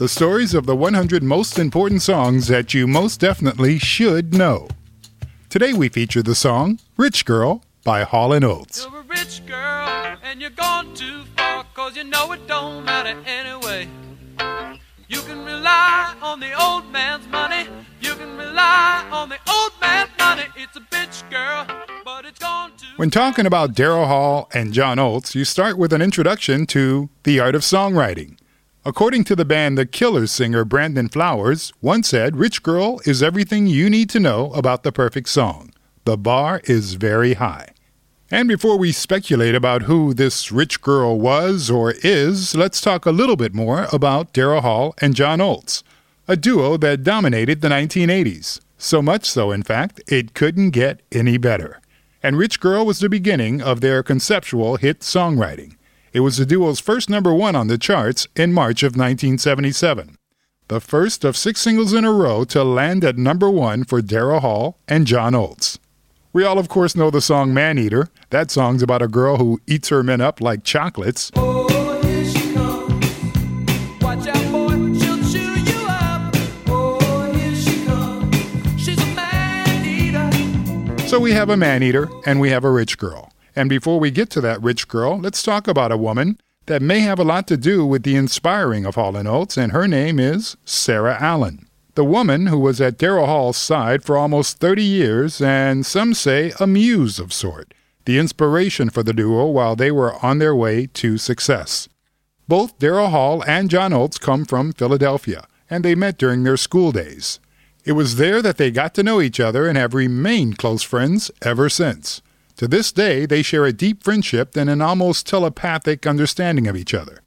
the stories of the 100 most important songs that you most definitely should know. Today we feature the song Rich Girl by Hall & Oates. You're a rich girl and you're gone too far cause you know it don't matter anyway. You can rely on the old man's money. You can rely on the old man's money. It's a bitch girl, but it's gone too When talking about Daryl Hall and John Oates, you start with an introduction to the art of songwriting. According to the band The Killers singer Brandon Flowers, once said, Rich Girl is everything you need to know about the perfect song. The bar is very high. And before we speculate about who this rich girl was or is, let's talk a little bit more about Daryl Hall and John Oates, a duo that dominated the 1980s. So much so, in fact, it couldn't get any better. And Rich Girl was the beginning of their conceptual hit songwriting. It was the duo's first number one on the charts in March of 1977. The first of six singles in a row to land at number one for Daryl Hall and John Oates. We all, of course, know the song Man Eater. That song's about a girl who eats her men up like chocolates. Oh, here she comes. Watch out, boy, she'll chew you up. Oh, here she comes. She's a man eater. So we have a man eater and we have a rich girl. And before we get to that rich girl, let's talk about a woman that may have a lot to do with the inspiring of Hall & Oates, and her name is Sara Allen. The woman who was at Daryl Hall's side for almost 30 years, and some say a muse of sort, the inspiration for the duo while they were on their way to success. Both Daryl Hall and John Oates come from Philadelphia, and they met during their school days. It was there that they got to know each other and have remained close friends ever since. To this day, they share a deep friendship and an almost telepathic understanding of each other.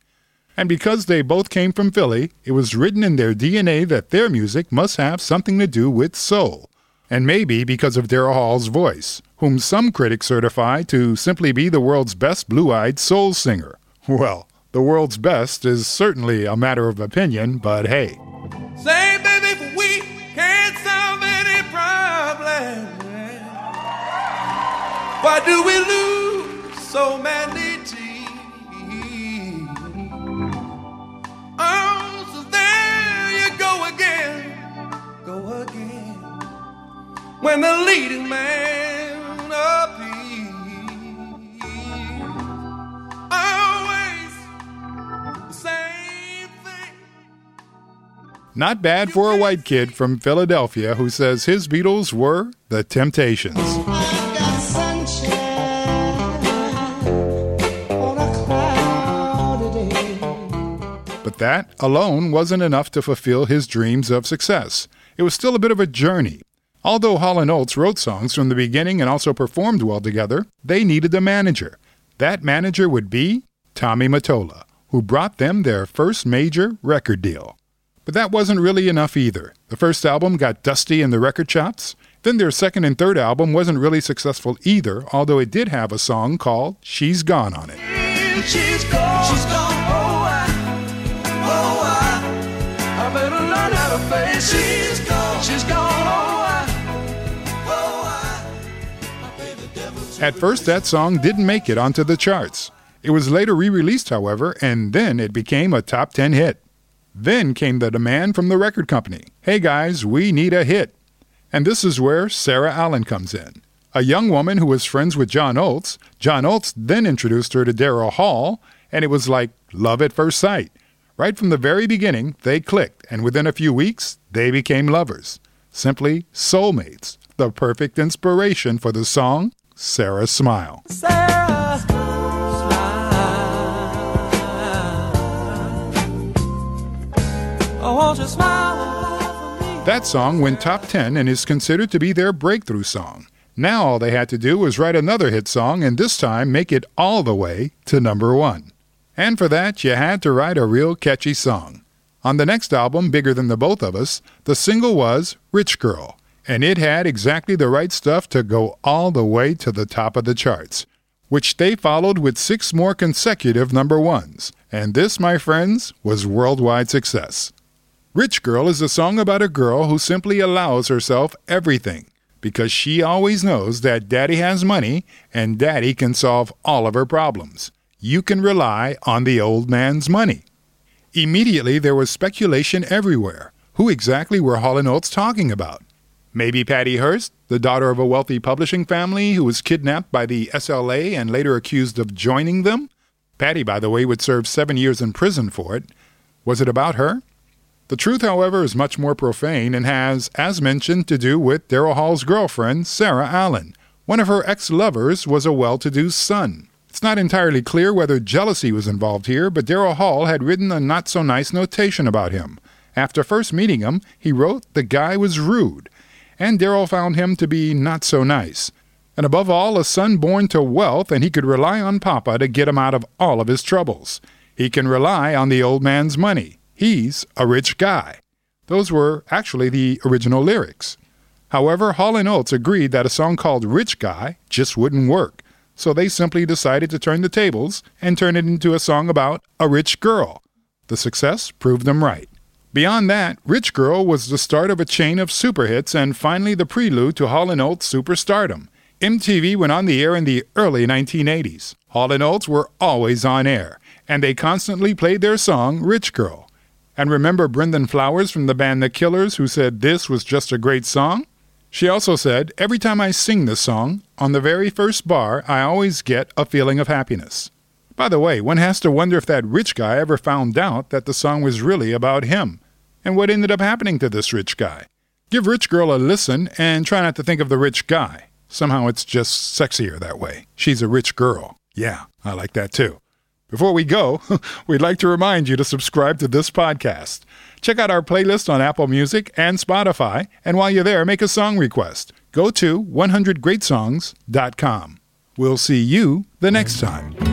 And because they both came from Philly, it was written in their DNA that their music must have something to do with soul. And maybe because of Daryl Hall's voice, whom some critics certify to simply be the world's best blue eyed soul singer. Well, the world's best is certainly a matter of opinion, but hey. Say, why do we lose so many tears? Oh, so there you go again, go again. When the leading man appears, always the same thing. Not bad for a white kid from Philadelphia who says his Beatles were the Temptations. But that alone wasn't enough to fulfill his dreams of success. It was still a bit of a journey. Although Hall & Oates wrote songs from the beginning and also performed well together, they needed a manager. That manager would be Tommy Mottola, who brought them their first major record deal. But that wasn't really enough either. The first album got dusty in the record shops. Then their second and third album wasn't really successful either, although it did have a song called She's Gone on it. She's gone. She's gone. Better learn how to face. She's gone. She's gone. Oh, I, oh, I, I pay the devil to At first, that song didn't make it onto the charts. It was later re released, however, and then it became a top 10 hit. Then came the demand from the record company hey guys, we need a hit. And this is where Sara Allen comes in. A young woman who was friends with John Oates. John Oates then introduced her to Daryl Hall, and it was like love at first sight. Right from the very beginning, they clicked, and within a few weeks, they became lovers. Simply soulmates, the perfect inspiration for the song Sara Smile. Sarah, smile. Oh, smile? That song went top 10 and is considered to be their breakthrough song. Now all they had to do was write another hit song and this time make it all the way to number one. And for that, you had to write a real catchy song. On the next album, Bigger Than the Both of Us, the single was Rich Girl, and it had exactly the right stuff to go all the way to the top of the charts, which they followed with six more consecutive number ones. And this, my friends, was worldwide success. Rich Girl is a song about a girl who simply allows herself everything because she always knows that daddy has money and daddy can solve all of her problems. You can rely on the old man's money. Immediately, there was speculation everywhere. Who exactly were Hall & Oates talking about? Maybe Patty Hearst, the daughter of a wealthy publishing family who was kidnapped by the SLA and later accused of joining them? Patty, by the way, would serve seven years in prison for it. Was it about her? The truth, however, is much more profane and has, as mentioned, to do with Daryl Hall's girlfriend, Sara Allen. One of her ex lovers was a well to do son. It's not entirely clear whether jealousy was involved here, but Daryl Hall had written a not so nice notation about him. After first meeting him, he wrote the guy was rude, and Daryl found him to be not so nice. And above all, a son born to wealth, and he could rely on Papa to get him out of all of his troubles. He can rely on the old man's money. He's a rich guy. Those were actually the original lyrics. However, Hall & Oates agreed that a song called Rich Guy just wouldn't work so they simply decided to turn the tables and turn it into a song about a rich girl. The success proved them right. Beyond that, Rich Girl was the start of a chain of super hits and finally the prelude to Hall & Oates' superstardom. MTV went on the air in the early 1980s. Hall & Oates were always on air, and they constantly played their song Rich Girl. And remember Brandon Flowers from the band The Killers who said this was just a great song? She also said, Every time I sing this song, on the very first bar, I always get a feeling of happiness. By the way, one has to wonder if that rich guy ever found out that the song was really about him, and what ended up happening to this rich guy. Give Rich Girl a listen and try not to think of the rich guy. Somehow it's just sexier that way. She's a rich girl. Yeah, I like that too. Before we go, we'd like to remind you to subscribe to this podcast. Check out our playlist on Apple Music and Spotify, and while you're there, make a song request. Go to 100greatsongs.com. We'll see you the next time.